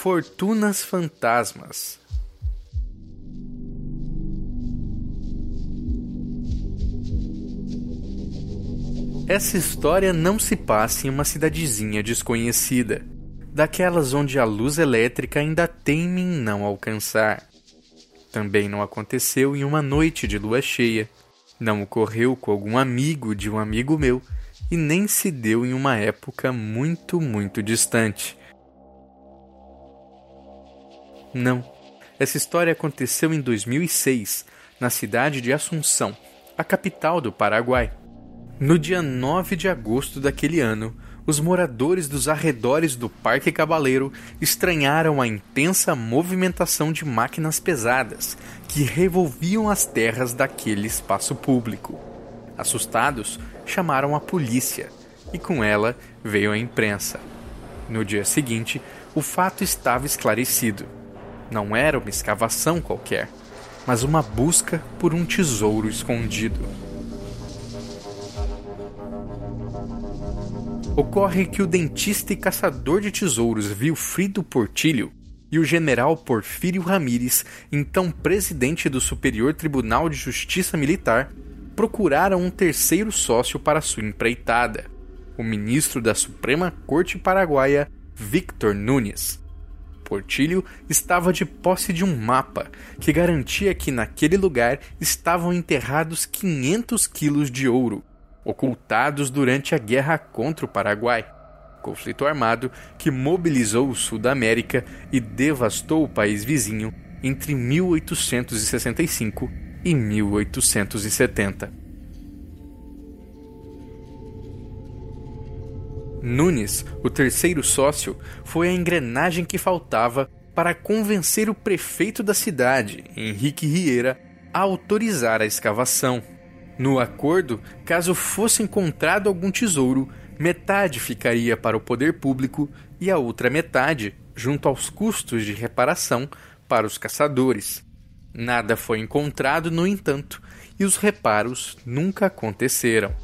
Fortunas Fantasmas. Essa história não se passa em uma cidadezinha desconhecida, daquelas onde a luz elétrica ainda teme em não alcançar. Também não aconteceu em uma noite de lua cheia, não ocorreu com algum amigo de um amigo meu e nem se deu em uma época muito, muito distante. Não. Essa história aconteceu em 2006, na cidade de Assunção, a capital do Paraguai. No dia 9 de agosto daquele ano, os moradores dos arredores do Parque Cabaleiro estranharam a intensa movimentação de máquinas pesadas que revolviam as terras daquele espaço público. Assustados, chamaram a polícia e com ela veio a imprensa. No dia seguinte, o fato estava esclarecido. Não era uma escavação qualquer, mas uma busca por um tesouro escondido. Ocorre que o dentista e caçador de tesouros Vilfrido Portilho e o general Porfírio Ramírez, então presidente do Superior Tribunal de Justiça Militar, procuraram um terceiro sócio para sua empreitada, o ministro da Suprema Corte Paraguaia, Victor Nunes. Portilho estava de posse de um mapa que garantia que naquele lugar estavam enterrados 500 quilos de ouro, ocultados durante a guerra contra o Paraguai, conflito armado que mobilizou o sul da América e devastou o país vizinho entre 1865 e 1870. Nunes, o terceiro sócio, foi a engrenagem que faltava para convencer o prefeito da cidade, Henrique Rieira, a autorizar a escavação. No acordo, caso fosse encontrado algum tesouro, metade ficaria para o poder público e a outra metade, junto aos custos de reparação, para os caçadores. Nada foi encontrado, no entanto, e os reparos nunca aconteceram.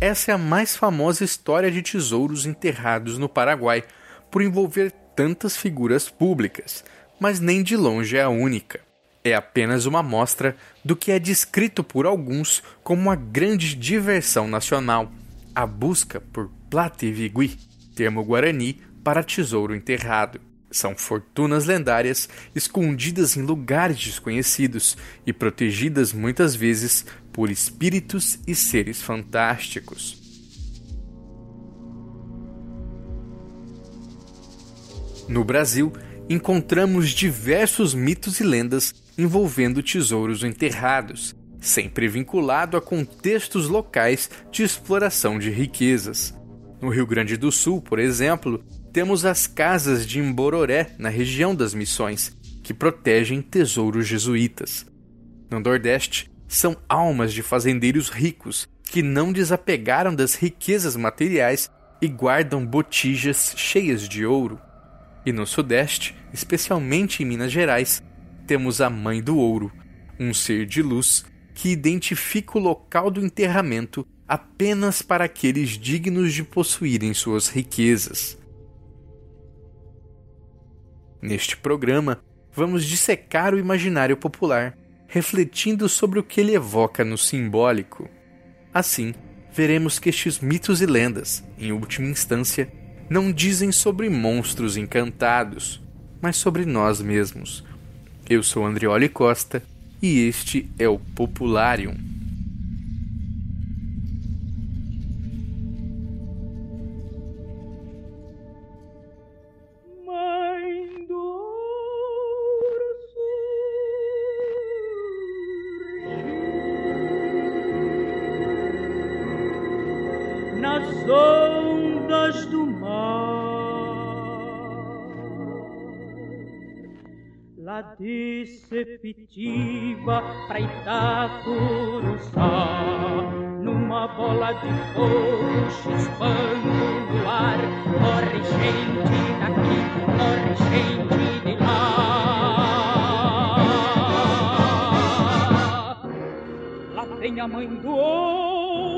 Essa é a mais famosa história de tesouros enterrados no Paraguai, por envolver tantas figuras públicas, mas nem de longe é a única é apenas uma amostra do que é descrito por alguns como uma grande diversão nacional, a busca por plativigui, termo guarani para tesouro enterrado. São fortunas lendárias escondidas em lugares desconhecidos e protegidas muitas vezes por espíritos e seres fantásticos. No Brasil, encontramos diversos mitos e lendas envolvendo tesouros enterrados, sempre vinculado a contextos locais de exploração de riquezas. No Rio Grande do Sul, por exemplo, temos as casas de Imbororé, na região das Missões, que protegem tesouros jesuítas. No Nordeste, são almas de fazendeiros ricos que não desapegaram das riquezas materiais e guardam botijas cheias de ouro. E no Sudeste, especialmente em Minas Gerais, temos a Mãe do Ouro, um ser de luz que identifica o local do enterramento apenas para aqueles dignos de possuírem suas riquezas. Neste programa, vamos dissecar o imaginário popular, refletindo sobre o que ele evoca no simbólico. Assim, veremos que estes mitos e lendas, em última instância, não dizem sobre monstros encantados, mas sobre nós mesmos, eu sou Andrioli Costa e este é o Popularium. Deceptiva pra Itacuruçá Numa bola de fogo chispando no ar Corre gente daqui, corre gente de lá. Lá tem a mãe do ouro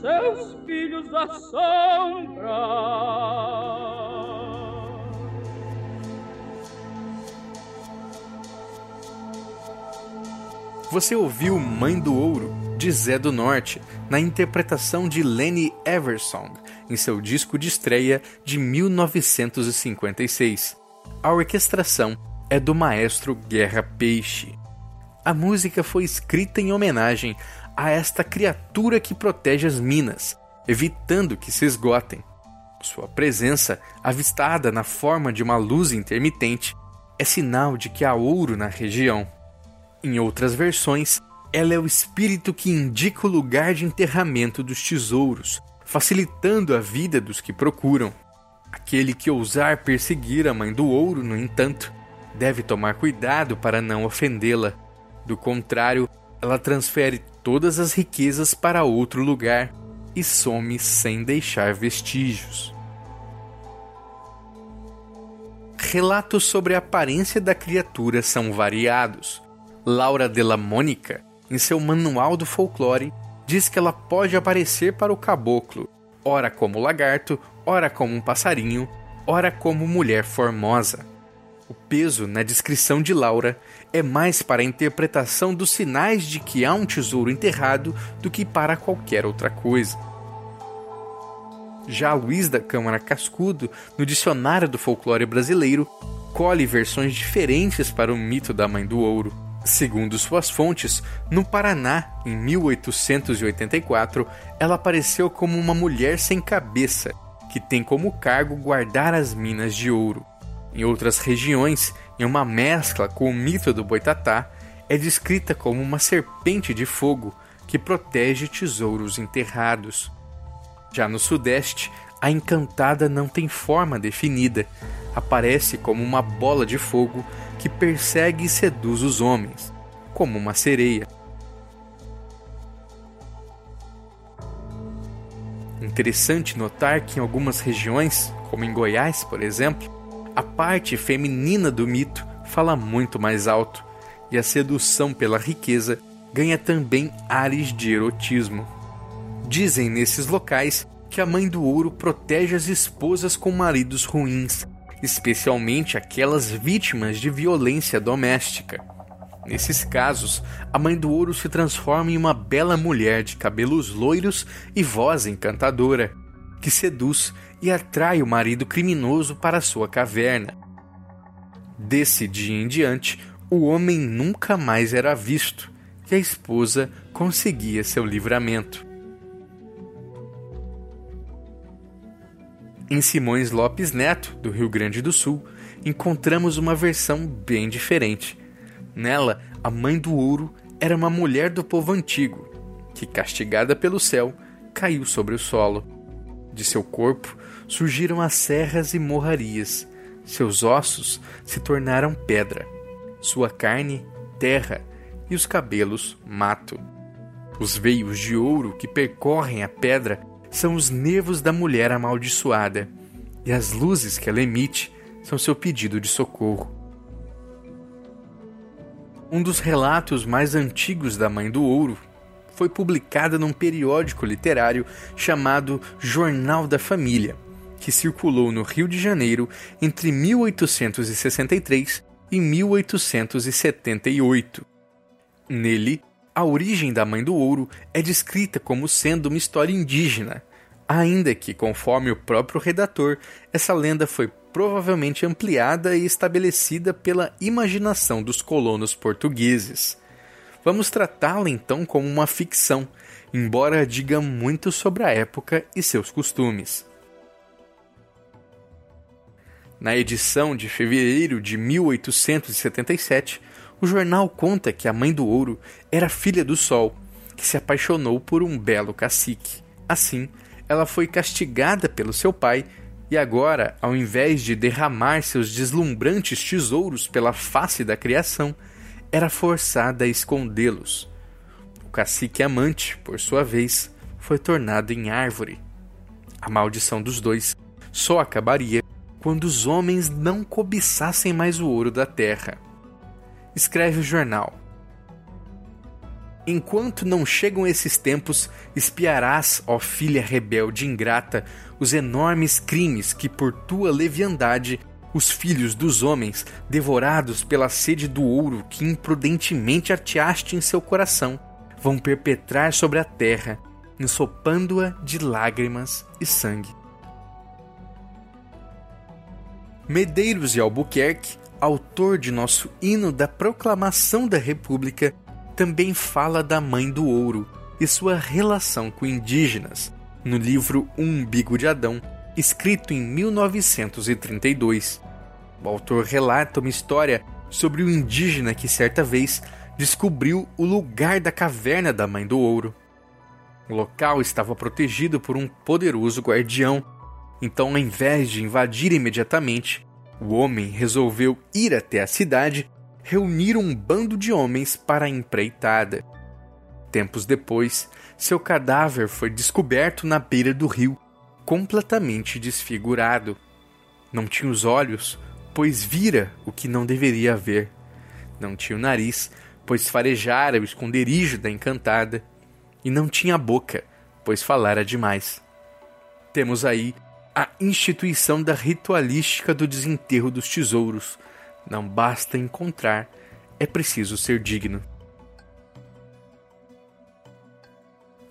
seus filhos da Você ouviu Mãe do Ouro, de Zé do Norte, na interpretação de Lenny Eversong, em seu disco de estreia de 1956. A orquestração é do maestro Guerra Peixe. A música foi escrita em homenagem a esta criatura que protege as minas, evitando que se esgotem. Sua presença, avistada na forma de uma luz intermitente, é sinal de que há ouro na região. Em outras versões, ela é o espírito que indica o lugar de enterramento dos tesouros, facilitando a vida dos que procuram. Aquele que ousar perseguir a mãe do ouro, no entanto, deve tomar cuidado para não ofendê-la. Do contrário, ela transfere todas as riquezas para outro lugar e some sem deixar vestígios. Relatos sobre a aparência da criatura são variados. Laura Della Mônica, em seu Manual do Folclore, diz que ela pode aparecer para o caboclo, ora como lagarto, ora como um passarinho, ora como mulher formosa. O peso na descrição de Laura é mais para a interpretação dos sinais de que há um tesouro enterrado do que para qualquer outra coisa. Já Luiz da Câmara Cascudo, no Dicionário do Folclore Brasileiro, colhe versões diferentes para o mito da Mãe do Ouro. Segundo suas fontes, no Paraná, em 1884, ela apareceu como uma mulher sem cabeça, que tem como cargo guardar as minas de ouro. Em outras regiões, em uma mescla com o mito do Boitatá, é descrita como uma serpente de fogo que protege tesouros enterrados. Já no Sudeste, a encantada não tem forma definida, aparece como uma bola de fogo que persegue e seduz os homens, como uma sereia. Interessante notar que em algumas regiões, como em Goiás, por exemplo, a parte feminina do mito fala muito mais alto e a sedução pela riqueza ganha também ares de erotismo. Dizem nesses locais que a mãe do ouro protege as esposas com maridos ruins, especialmente aquelas vítimas de violência doméstica. Nesses casos, a mãe do ouro se transforma em uma bela mulher de cabelos loiros e voz encantadora, que seduz e atrai o marido criminoso para sua caverna. Desse dia em diante, o homem nunca mais era visto e a esposa conseguia seu livramento. Em Simões Lopes Neto, do Rio Grande do Sul, encontramos uma versão bem diferente. Nela, a mãe do ouro era uma mulher do povo antigo, que, castigada pelo céu, caiu sobre o solo. De seu corpo surgiram as serras e morrarias, seus ossos se tornaram pedra, sua carne, terra e os cabelos, mato. Os veios de ouro que percorrem a pedra são os nervos da mulher amaldiçoada, e as luzes que ela emite são seu pedido de socorro. Um dos relatos mais antigos da Mãe do Ouro foi publicado num periódico literário chamado Jornal da Família, que circulou no Rio de Janeiro entre 1863 e 1878. Nele, a origem da Mãe do Ouro é descrita como sendo uma história indígena, ainda que, conforme o próprio redator, essa lenda foi provavelmente ampliada e estabelecida pela imaginação dos colonos portugueses. Vamos tratá-la então como uma ficção, embora diga muito sobre a época e seus costumes. Na edição de fevereiro de 1877, o jornal conta que a mãe do ouro era filha do sol, que se apaixonou por um belo cacique. Assim, ela foi castigada pelo seu pai e agora, ao invés de derramar seus deslumbrantes tesouros pela face da criação, era forçada a escondê-los. O cacique amante, por sua vez, foi tornado em árvore. A maldição dos dois só acabaria quando os homens não cobiçassem mais o ouro da terra escreve o jornal. Enquanto não chegam esses tempos, espiarás, ó filha rebelde e ingrata, os enormes crimes que por tua leviandade os filhos dos homens, devorados pela sede do ouro que imprudentemente ateaste em seu coração, vão perpetrar sobre a terra, ensopando-a de lágrimas e sangue. Medeiros de Albuquerque, autor de nosso hino da proclamação da República, também fala da Mãe do Ouro e sua relação com indígenas, no livro Um Umbigo de Adão, escrito em 1932. O autor relata uma história sobre o indígena que certa vez descobriu o lugar da caverna da Mãe do Ouro. O local estava protegido por um poderoso guardião, então, ao invés de invadir imediatamente, o homem resolveu ir até a cidade reunir um bando de homens para a empreitada. Tempos depois, seu cadáver foi descoberto na beira do rio, completamente desfigurado. Não tinha os olhos, pois vira o que não deveria ver. Não tinha o nariz, pois farejara o esconderijo da encantada. E não tinha boca, pois falara demais. Temos aí a instituição da ritualística do desenterro dos tesouros, não basta encontrar, é preciso ser digno.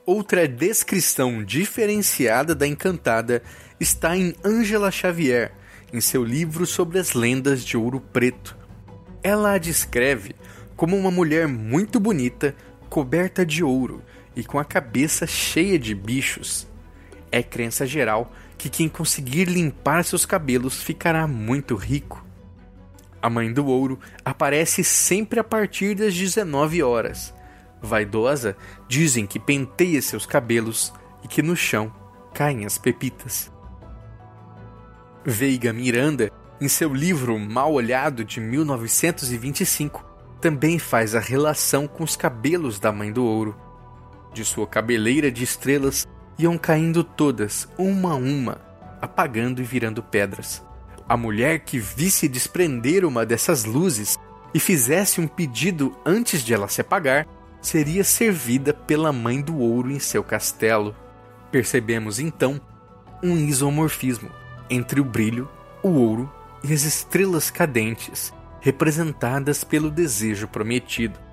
Outra descrição diferenciada da encantada está em Angela Xavier, em seu livro sobre as lendas de Ouro Preto. Ela a descreve como uma mulher muito bonita, coberta de ouro e com a cabeça cheia de bichos. É crença geral que quem conseguir limpar seus cabelos ficará muito rico. A mãe do ouro aparece sempre a partir das 19 horas. Vaidosa, dizem que penteia seus cabelos e que no chão caem as pepitas. Veiga Miranda, em seu livro Mal Olhado de 1925, também faz a relação com os cabelos da mãe do ouro. De sua cabeleira de estrelas iam caindo todas, uma a uma, apagando e virando pedras. A mulher que visse desprender uma dessas luzes e fizesse um pedido antes de ela se apagar, seria servida pela mãe do ouro em seu castelo. Percebemos então um isomorfismo entre o brilho, o ouro e as estrelas cadentes, representadas pelo desejo prometido.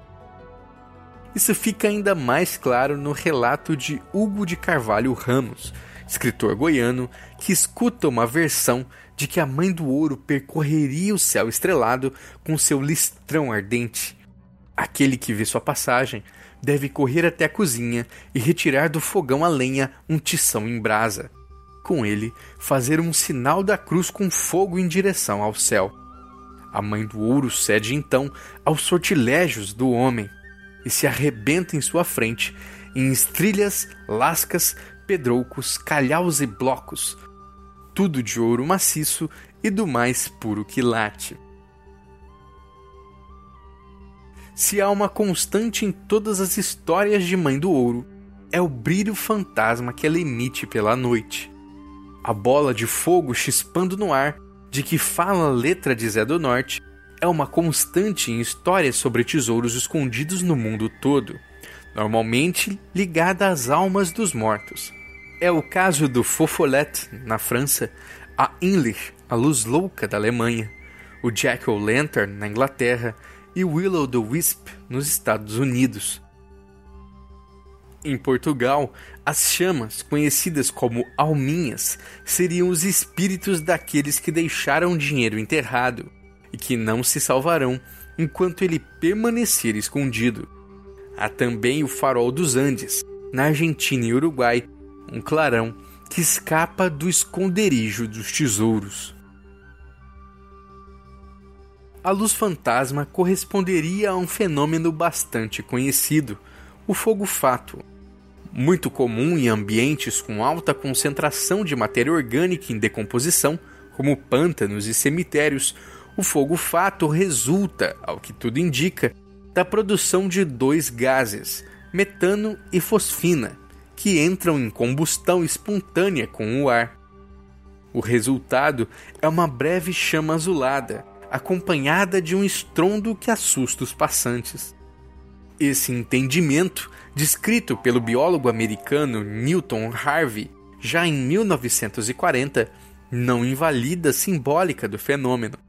Isso fica ainda mais claro no relato de Hugo de Carvalho Ramos, escritor goiano que escuta uma versão de que a mãe do ouro percorreria o céu estrelado com seu listrão ardente. Aquele que vê sua passagem deve correr até a cozinha e retirar do fogão a lenha um tição em brasa. Com ele, fazer um sinal da cruz com fogo em direção ao céu. A mãe do ouro cede então aos sortilégios do homem e se arrebenta em sua frente em estrilhas, lascas, pedroucos, calhaus e blocos, tudo de ouro maciço e do mais puro quilate. Se há uma constante em todas as histórias de Mãe do Ouro, é o brilho fantasma que ela emite pela noite. A bola de fogo chispando no ar, de que fala a letra de Zé do Norte, é uma constante em histórias sobre tesouros escondidos no mundo todo, normalmente ligada às almas dos mortos. É o caso do Fofolette, na França, a English, a luz louca da Alemanha, o Jack O'Lantern, na Inglaterra, e Willow the Wisp, nos Estados Unidos. Em Portugal, as chamas, conhecidas como alminhas, seriam os espíritos daqueles que deixaram dinheiro enterrado e que não se salvarão enquanto ele permanecer escondido. Há também o farol dos Andes, na Argentina e Uruguai, um clarão que escapa do esconderijo dos tesouros. A luz fantasma corresponderia a um fenômeno bastante conhecido, o fogo fato. Muito comum em ambientes com alta concentração de matéria orgânica em decomposição, como pântanos e cemitérios, o fogo fato resulta, ao que tudo indica, da produção de dois gases, metano e fosfina, que entram em combustão espontânea com o ar. O resultado é uma breve chama azulada, acompanhada de um estrondo que assusta os passantes. Esse entendimento, descrito pelo biólogo americano Newton Harvey já em 1940, não invalida a simbólica do fenômeno.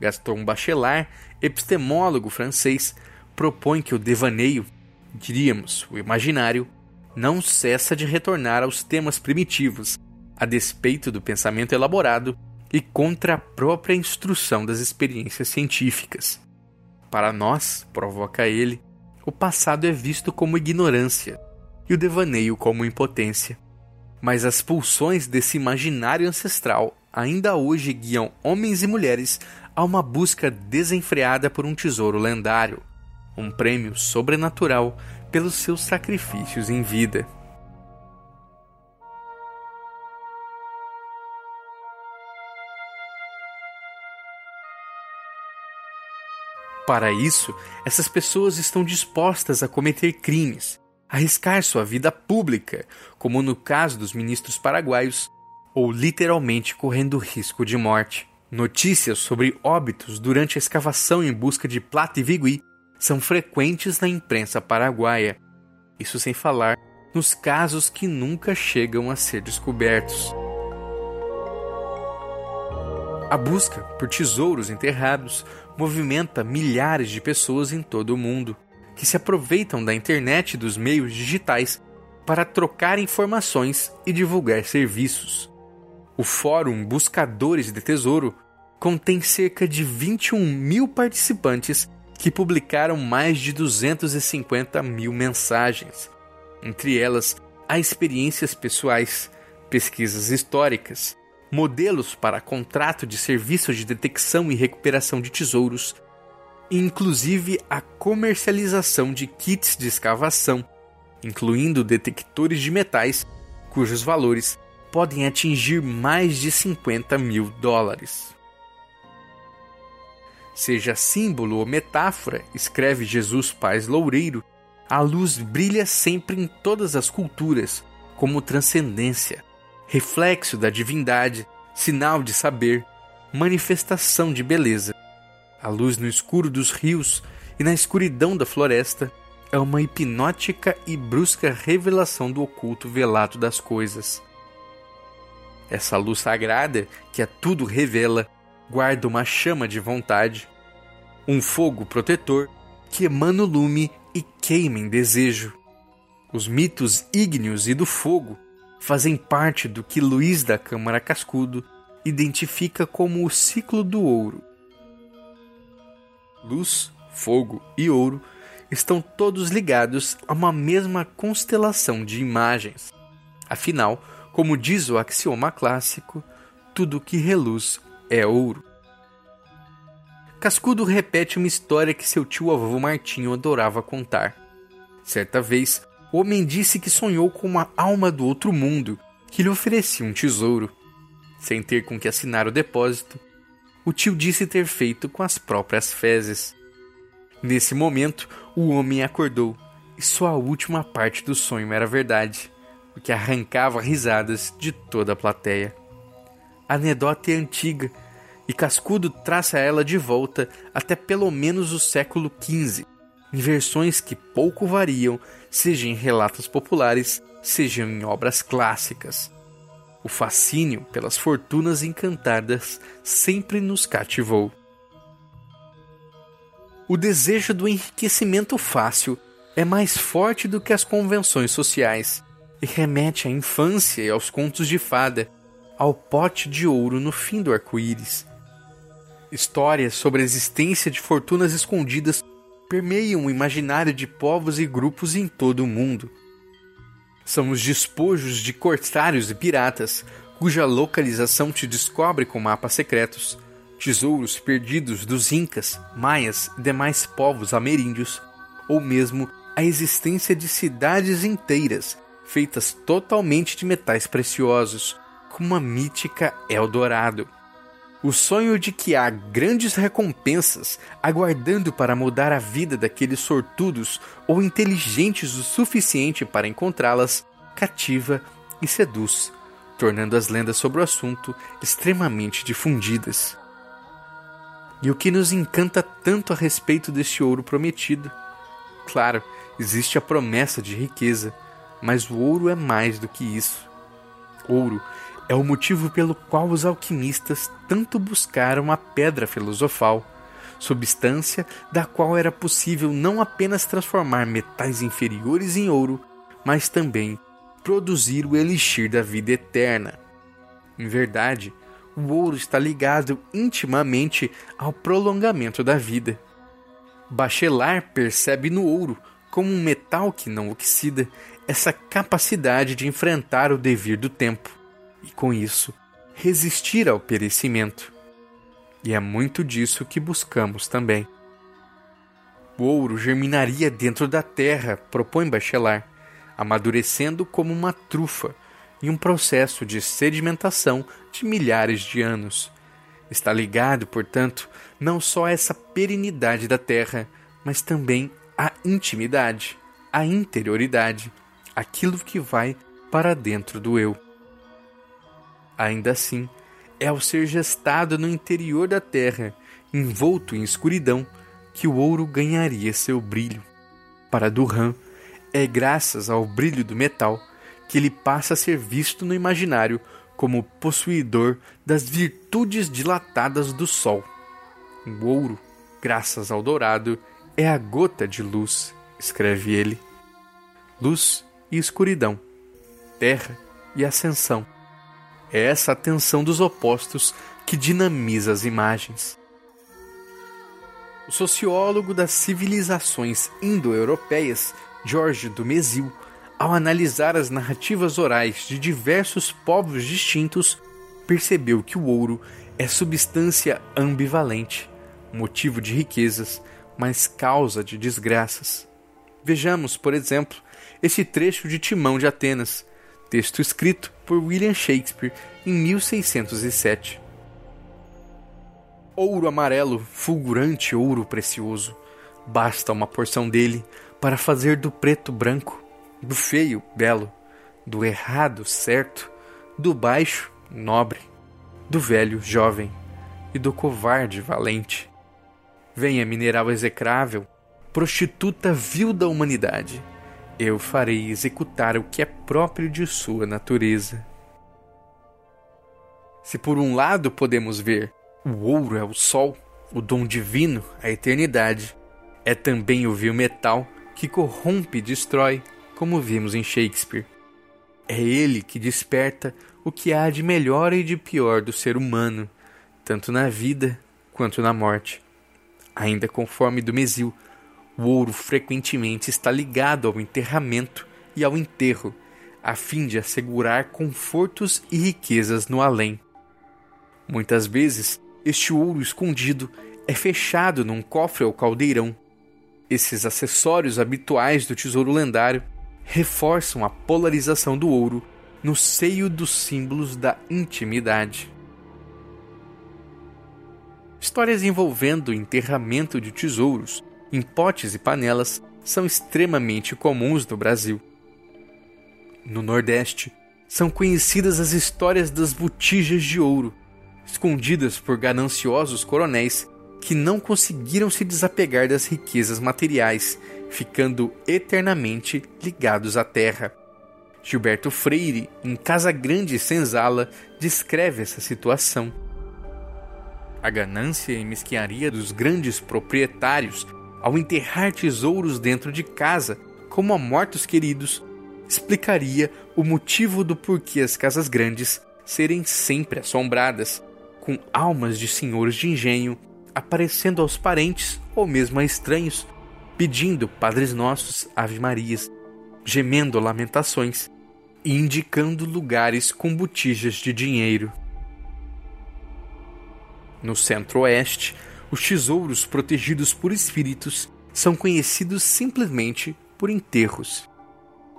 Gaston Bachelard, epistemólogo francês, propõe que o devaneio, diríamos o imaginário, não cessa de retornar aos temas primitivos, a despeito do pensamento elaborado e contra a própria instrução das experiências científicas. Para nós, provoca ele, o passado é visto como ignorância e o devaneio como impotência. Mas as pulsões desse imaginário ancestral ainda hoje guiam homens e mulheres a uma busca desenfreada por um tesouro lendário, um prêmio sobrenatural pelos seus sacrifícios em vida. Para isso, essas pessoas estão dispostas a cometer crimes, arriscar sua vida pública, como no caso dos ministros paraguaios, ou literalmente correndo risco de morte. Notícias sobre óbitos durante a escavação em busca de plata e vigui são frequentes na imprensa paraguaia. Isso sem falar nos casos que nunca chegam a ser descobertos. A busca por tesouros enterrados movimenta milhares de pessoas em todo o mundo, que se aproveitam da internet e dos meios digitais para trocar informações e divulgar serviços. O Fórum Buscadores de Tesouro contém cerca de 21 mil participantes que publicaram mais de 250 mil mensagens. Entre elas, há experiências pessoais, pesquisas históricas, modelos para contrato de serviços de detecção e recuperação de tesouros, e inclusive a comercialização de kits de escavação, incluindo detectores de metais, cujos valores podem atingir mais de 50 mil dólares. Seja símbolo ou metáfora, escreve Jesus Paz Loureiro, a luz brilha sempre em todas as culturas, como transcendência, reflexo da divindade, sinal de saber, manifestação de beleza. A luz no escuro dos rios e na escuridão da floresta é uma hipnótica e brusca revelação do oculto velado das coisas. Essa luz sagrada, que a tudo revela, guarda uma chama de vontade, um fogo protetor que emana o lume e queima em desejo. Os mitos ígneos e do fogo fazem parte do que Luiz da Câmara Cascudo identifica como o ciclo do ouro. Luz, fogo e ouro estão todos ligados a uma mesma constelação de imagens. Afinal, como diz o axioma clássico, tudo que reluz é ouro. Cascudo repete uma história que seu tio avô Martinho adorava contar. Certa vez, o homem disse que sonhou com uma alma do outro mundo que lhe oferecia um tesouro. Sem ter com que assinar o depósito, o tio disse ter feito com as próprias fezes. Nesse momento, o homem acordou e só a última parte do sonho era verdade, o que arrancava risadas de toda a plateia. A anedota é antiga e Cascudo traça ela de volta até pelo menos o século XV em versões que pouco variam, seja em relatos populares, seja em obras clássicas. O fascínio pelas fortunas encantadas sempre nos cativou. O desejo do enriquecimento fácil é mais forte do que as convenções sociais e remete à infância e aos contos de fada, ao pote de ouro no fim do arco-íris. Histórias sobre a existência de fortunas escondidas permeiam o imaginário de povos e grupos em todo o mundo. São os despojos de corsários e piratas, cuja localização te descobre com mapas secretos, tesouros perdidos dos incas, maias e demais povos ameríndios, ou mesmo a existência de cidades inteiras feitas totalmente de metais preciosos, como a mítica Eldorado. O sonho de que há grandes recompensas aguardando para mudar a vida daqueles sortudos ou inteligentes o suficiente para encontrá-las cativa e seduz, tornando as lendas sobre o assunto extremamente difundidas. E o que nos encanta tanto a respeito deste ouro prometido? Claro, existe a promessa de riqueza, mas o ouro é mais do que isso. Ouro é o motivo pelo qual os alquimistas tanto buscaram a pedra filosofal, substância da qual era possível não apenas transformar metais inferiores em ouro, mas também produzir o elixir da vida eterna. Em verdade, o ouro está ligado intimamente ao prolongamento da vida. Bachelard percebe no ouro, como um metal que não oxida, essa capacidade de enfrentar o devir do tempo e, com isso, resistir ao perecimento. E é muito disso que buscamos também. O ouro germinaria dentro da terra, propõe Bachelard amadurecendo como uma trufa em um processo de sedimentação de milhares de anos. Está ligado, portanto, não só a essa perenidade da Terra, mas também à intimidade, à interioridade, aquilo que vai para dentro do eu. Ainda assim, é ao ser gestado no interior da Terra, envolto em escuridão, que o ouro ganharia seu brilho. Para Durham, é graças ao brilho do metal que ele passa a ser visto no imaginário como possuidor das virtudes dilatadas do sol. O ouro, graças ao dourado, é a gota de luz, escreve ele. Luz e escuridão, terra e ascensão. É essa tensão dos opostos que dinamiza as imagens. O sociólogo das civilizações indo-europeias Jorge Dumézil, ao analisar as narrativas orais de diversos povos distintos, percebeu que o ouro é substância ambivalente, motivo de riquezas, mas causa de desgraças. Vejamos, por exemplo, esse trecho de Timão de Atenas, texto escrito por William Shakespeare em 1607. Ouro amarelo, fulgurante ouro precioso, basta uma porção dele para fazer do preto branco, do feio belo, do errado certo, do baixo nobre, do velho jovem e do covarde valente. Venha, mineral execrável, prostituta vil da humanidade, eu farei executar o que é próprio de sua natureza. Se por um lado podemos ver o ouro é o sol, o dom divino, a eternidade, é também o vil metal que corrompe e destrói, como vimos em Shakespeare. É ele que desperta o que há de melhor e de pior do ser humano, tanto na vida quanto na morte. Ainda conforme do Mesil, o ouro frequentemente está ligado ao enterramento e ao enterro, a fim de assegurar confortos e riquezas no além. Muitas vezes, este ouro escondido é fechado num cofre ou caldeirão, esses acessórios habituais do tesouro lendário reforçam a polarização do ouro no seio dos símbolos da intimidade. Histórias envolvendo o enterramento de tesouros em potes e panelas são extremamente comuns no Brasil. No Nordeste, são conhecidas as histórias das botijas de ouro, escondidas por gananciosos coronéis que não conseguiram se desapegar das riquezas materiais, ficando eternamente ligados à terra. Gilberto Freire, em Casa Grande e Senzala, descreve essa situação. A ganância e mesquinharia dos grandes proprietários ao enterrar tesouros dentro de casa, como a mortos queridos, explicaria o motivo do porquê as casas grandes serem sempre assombradas, com almas de senhores de engenho aparecendo aos parentes ou mesmo a estranhos, pedindo Padres Nossos, Ave Marias, gemendo lamentações e indicando lugares com botijas de dinheiro. No centro-oeste, os tesouros protegidos por espíritos são conhecidos simplesmente por enterros.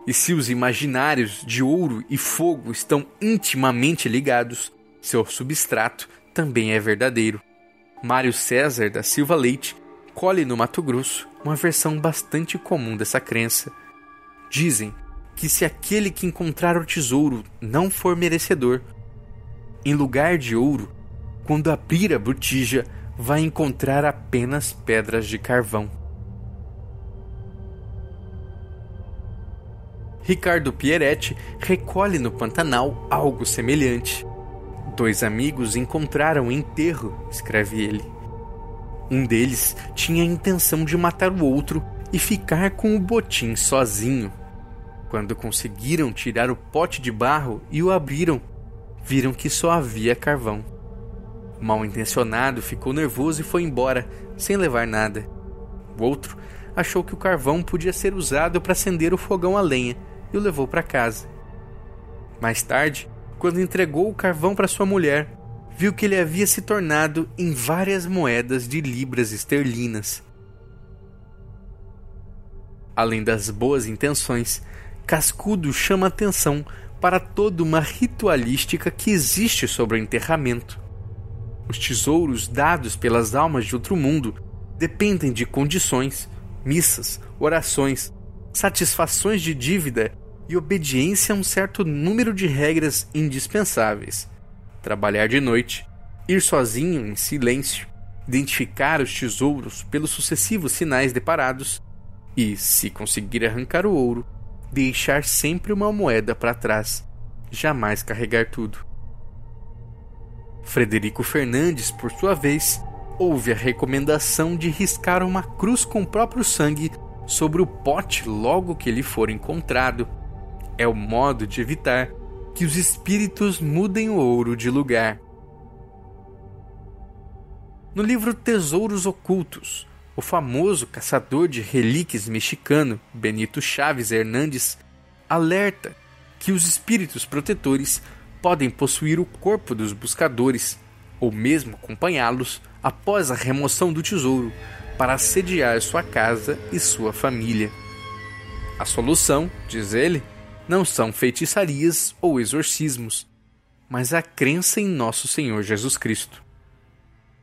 E se os imaginários de ouro e fogo estão intimamente ligados, seu substrato também é verdadeiro. Mário César da Silva Leite colhe no Mato Grosso uma versão bastante comum dessa crença. Dizem que se aquele que encontrar o tesouro não for merecedor, em lugar de ouro, quando abrir a botija, vai encontrar apenas pedras de carvão. Ricardo Pieretti recolhe no Pantanal algo semelhante. Dois amigos encontraram enterro, escreve ele. Um deles tinha a intenção de matar o outro e ficar com o botim sozinho. Quando conseguiram tirar o pote de barro e o abriram, viram que só havia carvão. Mal intencionado ficou nervoso e foi embora, sem levar nada. O outro achou que o carvão podia ser usado para acender o fogão a lenha e o levou para casa. Mais tarde, quando entregou o carvão para sua mulher, viu que ele havia se tornado em várias moedas de libras esterlinas. Além das boas intenções, Cascudo chama atenção para toda uma ritualística que existe sobre o enterramento. Os tesouros dados pelas almas de outro mundo dependem de condições, missas, orações, satisfações de dívida e obediência a um certo número de regras indispensáveis. Trabalhar de noite, ir sozinho em silêncio, identificar os tesouros pelos sucessivos sinais deparados e, se conseguir arrancar o ouro, deixar sempre uma moeda para trás, jamais carregar tudo. Frederico Fernandes, por sua vez, houve a recomendação de riscar uma cruz com o próprio sangue sobre o pote logo que ele for encontrado. É o modo de evitar que os espíritos mudem o ouro de lugar. No livro Tesouros Ocultos, o famoso caçador de relíquias mexicano Benito Chaves Hernandes alerta que os espíritos protetores podem possuir o corpo dos buscadores ou mesmo acompanhá-los após a remoção do tesouro para assediar sua casa e sua família. A solução, diz ele, não são feitiçarias ou exorcismos, mas a crença em nosso Senhor Jesus Cristo.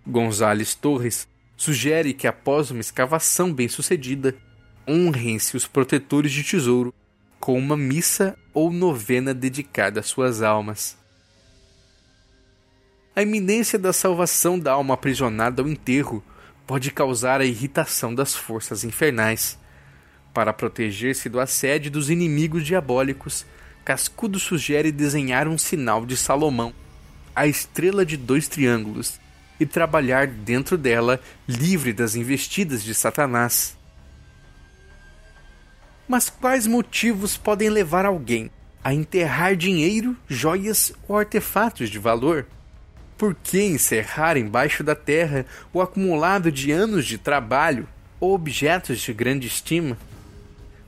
Gonzales Torres sugere que após uma escavação bem-sucedida, honrem-se os protetores de tesouro com uma missa ou novena dedicada às suas almas. A iminência da salvação da alma aprisionada ao enterro pode causar a irritação das forças infernais. Para proteger-se do assédio dos inimigos diabólicos, Cascudo sugere desenhar um sinal de Salomão, a estrela de dois triângulos, e trabalhar dentro dela livre das investidas de Satanás. Mas quais motivos podem levar alguém a enterrar dinheiro, joias ou artefatos de valor? Por que encerrar embaixo da terra o acumulado de anos de trabalho ou objetos de grande estima?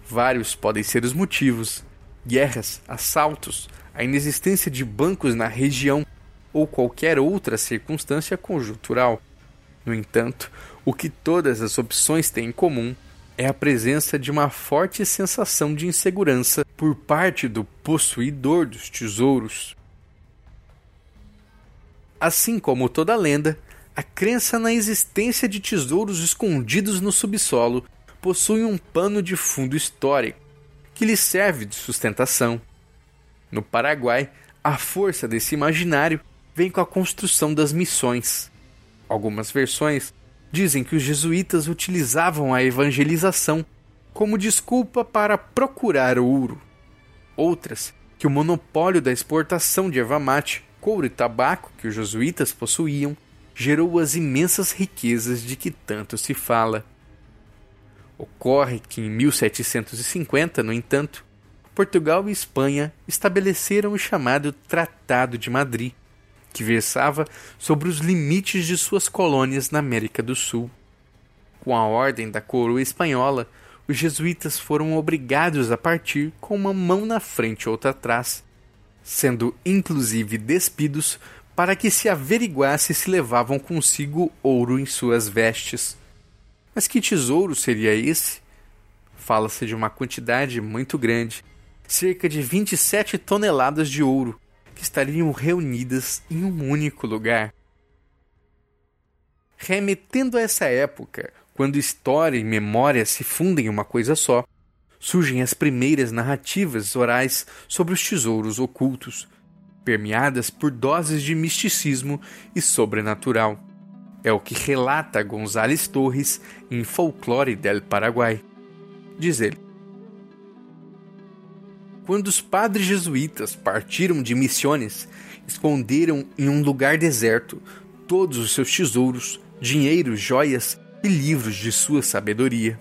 Vários podem ser os motivos: guerras, assaltos, a inexistência de bancos na região ou qualquer outra circunstância conjuntural. No entanto, o que todas as opções têm em comum é a presença de uma forte sensação de insegurança por parte do possuidor dos tesouros. Assim como toda lenda, a crença na existência de tesouros escondidos no subsolo possui um pano de fundo histórico que lhe serve de sustentação. No Paraguai, a força desse imaginário vem com a construção das missões. Algumas versões dizem que os jesuítas utilizavam a evangelização como desculpa para procurar ouro. Outras, que o monopólio da exportação de erva mate, couro e tabaco que os jesuítas possuíam gerou as imensas riquezas de que tanto se fala. Ocorre que em 1750, no entanto, Portugal e Espanha estabeleceram o chamado Tratado de Madrid, que versava sobre os limites de suas colônias na América do Sul. Com a ordem da coroa espanhola, os jesuítas foram obrigados a partir com uma mão na frente e outra atrás, sendo inclusive despidos para que se averiguasse se levavam consigo ouro em suas vestes. Mas que tesouro seria esse? Fala-se de uma quantidade muito grande, cerca de 27 toneladas de ouro, que estariam reunidas em um único lugar. Remetendo a essa época, quando história e memória se fundem em uma coisa só, surgem as primeiras narrativas orais sobre os tesouros ocultos, permeadas por doses de misticismo e sobrenatural. É o que relata González Torres em Folclore del Paraguai. Diz ele: Quando os padres jesuítas partiram de Missões, esconderam em um lugar deserto todos os seus tesouros, dinheiro, joias e livros de sua sabedoria.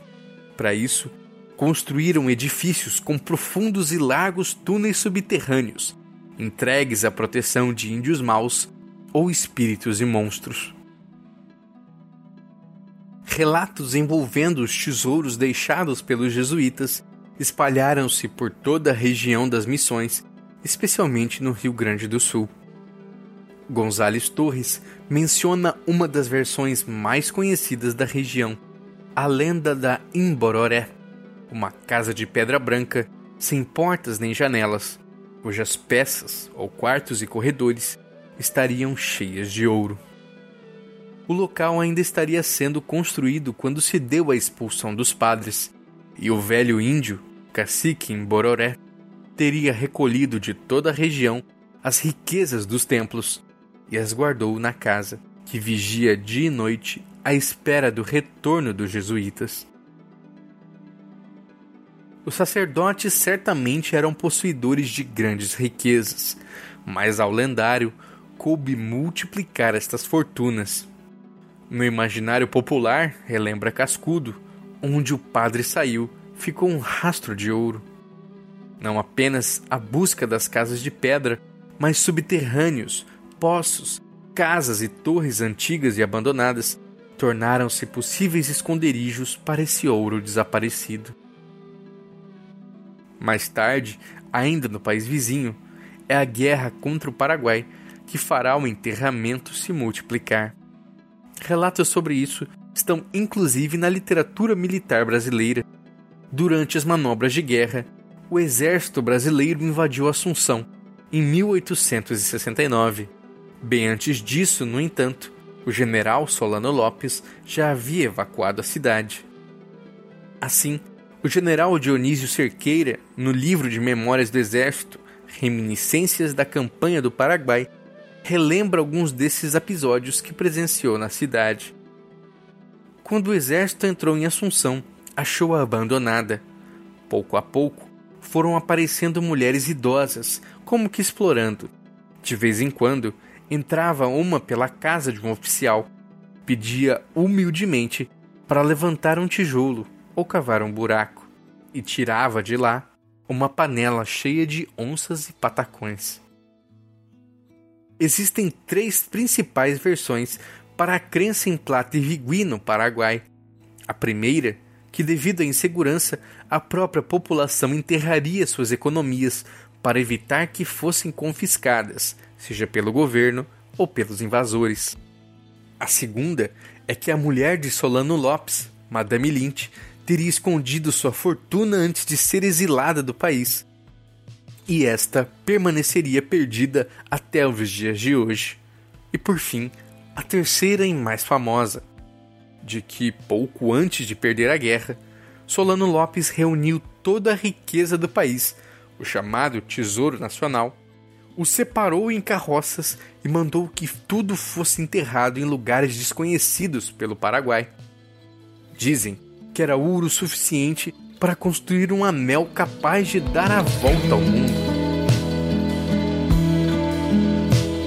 Para isso, construíram edifícios com profundos e largos túneis subterrâneos, entregues à proteção de índios maus ou espíritos e monstros. Relatos envolvendo os tesouros deixados pelos jesuítas espalharam-se por toda a região das missões, especialmente no Rio Grande do Sul. Gonzales Torres menciona uma das versões mais conhecidas da região, a lenda da Imbororé, uma casa de pedra branca sem portas nem janelas, cujas peças, ou quartos e corredores, estariam cheias de ouro. O local ainda estaria sendo construído quando se deu a expulsão dos padres, e o velho índio, cacique em Bororé, teria recolhido de toda a região as riquezas dos templos e as guardou na casa, que vigia dia e noite à espera do retorno dos jesuítas. Os sacerdotes certamente eram possuidores de grandes riquezas, mas ao lendário coube multiplicar estas fortunas. No imaginário popular, relembra Cascudo, onde o padre saiu, ficou um rastro de ouro. Não apenas a busca das casas de pedra, mas subterrâneos, poços, casas e torres antigas e abandonadas tornaram-se possíveis esconderijos para esse ouro desaparecido. Mais tarde, ainda no país vizinho, é a guerra contra o Paraguai que fará o enterramento se multiplicar. Relatos sobre isso estão inclusive na literatura militar brasileira. Durante as manobras de guerra, o exército brasileiro invadiu Assunção em 1869. Bem antes disso, no entanto, o general Solano Lopes já havia evacuado a cidade. Assim, o general Dionísio Cerqueira, no livro de Memórias do Exército, Reminiscências da Campanha do Paraguai, relembra alguns desses episódios que presenciou na cidade. Quando o exército entrou em Assunção, achou-a abandonada. Pouco a pouco, foram aparecendo mulheres idosas, como que explorando. De vez em quando, entrava uma pela casa de um oficial, pedia humildemente para levantar um tijolo ou cavar um buraco, e tirava de lá uma panela cheia de onças e patacões. Existem três principais versões para a crença em Plata e Vigui no Paraguai. A primeira, que devido à insegurança, a própria população enterraria suas economias para evitar que fossem confiscadas, seja pelo governo ou pelos invasores. A segunda é que a mulher de Solano Lopes, Madame Lynch, teria escondido sua fortuna antes de ser exilada do país. E esta permaneceria perdida até os dias de hoje. E por fim, a terceira e mais famosa, de que pouco antes de perder a guerra, Solano Lopes reuniu toda a riqueza do país o chamado Tesouro Nacional, o separou em carroças e mandou que tudo fosse enterrado em lugares desconhecidos pelo Paraguai. Dizem que era ouro suficiente para construir um anel capaz de dar a volta ao mundo.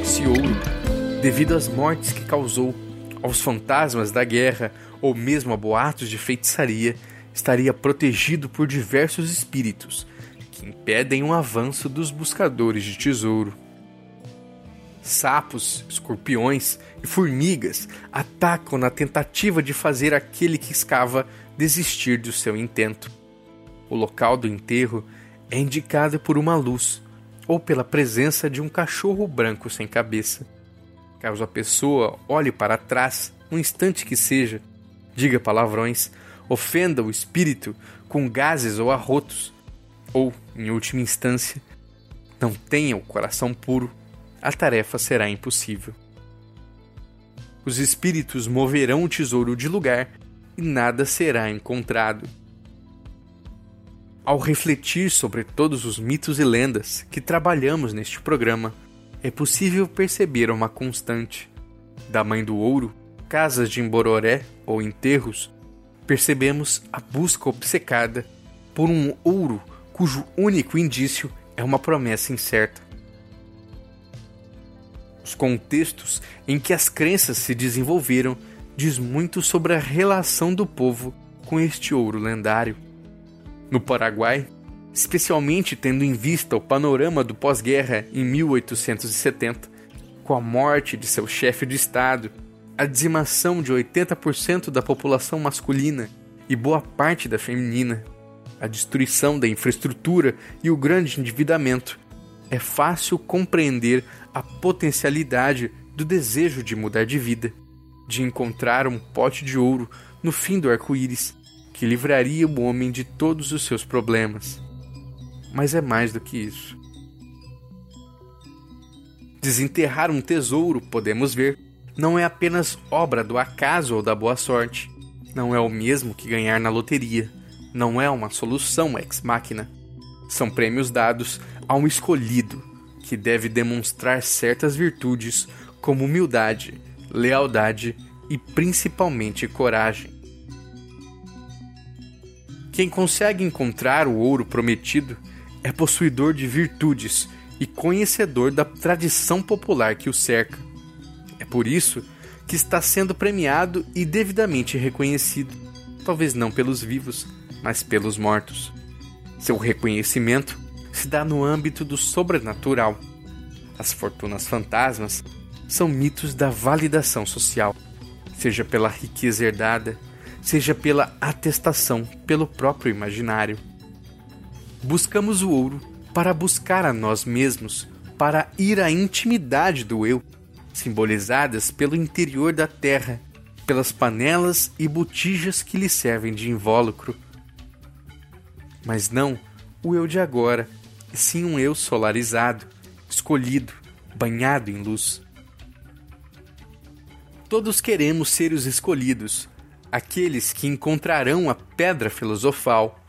Esse ouro, devido às mortes que causou, aos fantasmas da guerra ou mesmo a boatos de feitiçaria, estaria protegido por diversos espíritos que impedem o avanço dos buscadores de tesouro. Sapos, escorpiões e formigas atacam na tentativa de fazer aquele que escava desistir do seu intento. O local do enterro é indicado por uma luz ou pela presença de um cachorro branco sem cabeça. Caso a pessoa olhe para trás, um instante que seja, diga palavrões, ofenda o espírito com gases ou arrotos, ou, em última instância, não tenha o coração puro, a tarefa será impossível. Os espíritos moverão o tesouro de lugar e nada será encontrado. Ao refletir sobre todos os mitos e lendas que trabalhamos neste programa, é possível perceber uma constante. Da Mãe do Ouro, casas de embororé ou enterros, percebemos a busca obcecada por um ouro cujo único indício é uma promessa incerta. Os contextos em que as crenças se desenvolveram diz muito sobre a relação do povo com este ouro lendário. No Paraguai, especialmente tendo em vista o panorama do pós-guerra em 1870, com a morte de seu chefe de Estado, a dizimação de 80% da população masculina e boa parte da feminina, a destruição da infraestrutura e o grande endividamento, é fácil compreender a potencialidade do desejo de mudar de vida de encontrar um pote de ouro no fim do arco-íris que livraria o homem de todos os seus problemas. Mas é mais do que isso. Desenterrar um tesouro, podemos ver, não é apenas obra do acaso ou da boa sorte. Não é o mesmo que ganhar na loteria. Não é uma solução ex machina. São prêmios dados a um escolhido que deve demonstrar certas virtudes como humildade, lealdade e principalmente coragem. Quem consegue encontrar o ouro prometido é possuidor de virtudes e conhecedor da tradição popular que o cerca. É por isso que está sendo premiado e devidamente reconhecido, talvez não pelos vivos, mas pelos mortos. Seu reconhecimento se dá no âmbito do sobrenatural. As fortunas fantasmas são mitos da validação social, seja pela riqueza herdada, seja pela atestação pelo próprio imaginário. Buscamos o ouro para buscar a nós mesmos, para ir à intimidade do eu, simbolizadas pelo interior da terra, pelas panelas e botijas que lhe servem de invólucro. Mas não o eu de agora, e sim um eu solarizado, escolhido, banhado em luz. Todos queremos ser os escolhidos, aqueles que encontrarão a pedra filosofal.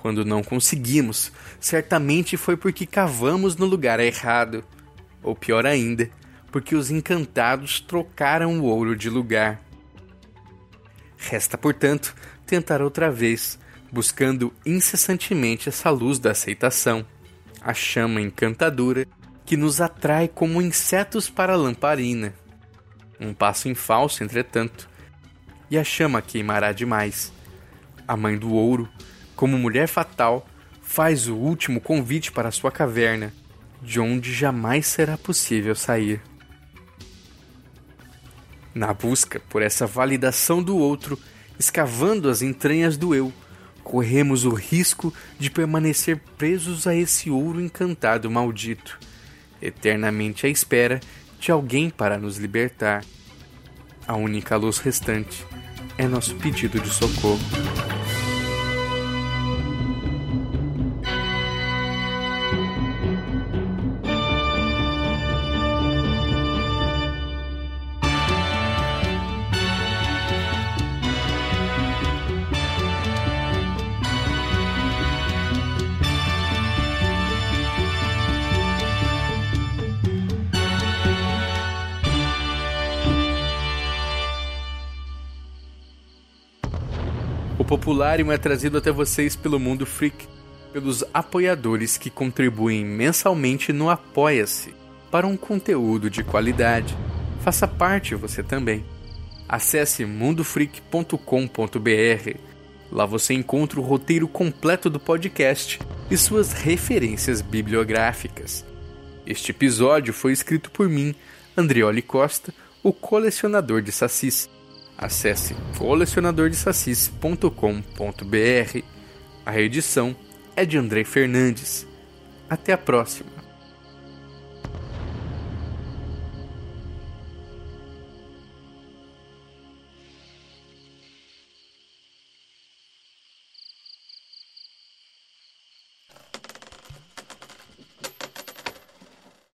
Quando não conseguimos, certamente foi porque cavamos no lugar errado, ou pior ainda, porque os encantados trocaram o ouro de lugar. Resta, portanto, tentar outra vez, buscando incessantemente essa luz da aceitação, a chama encantadora que nos atrai como insetos para a lamparina. Um passo em falso, entretanto, e a chama queimará demais. A mãe do ouro, como mulher fatal, faz o último convite para sua caverna, de onde jamais será possível sair. Na busca por essa validação do outro, escavando as entranhas do eu, corremos o risco de permanecer presos a esse ouro encantado maldito, eternamente à espera de alguém para nos libertar. A única luz restante é nosso pedido de socorro. Popularium é trazido até vocês pelo Mundo Freak, pelos apoiadores que contribuem mensalmente no Apoia-se para um conteúdo de qualidade. Faça parte você também. Acesse mundofreak.com.br. Lá você encontra o roteiro completo do podcast e suas referências bibliográficas. Este episódio foi escrito por mim, Andrioli Costa, o colecionador de sacis Acesse colecionadordesacis.com.br. A edição é de André Fernandes. Até a próxima!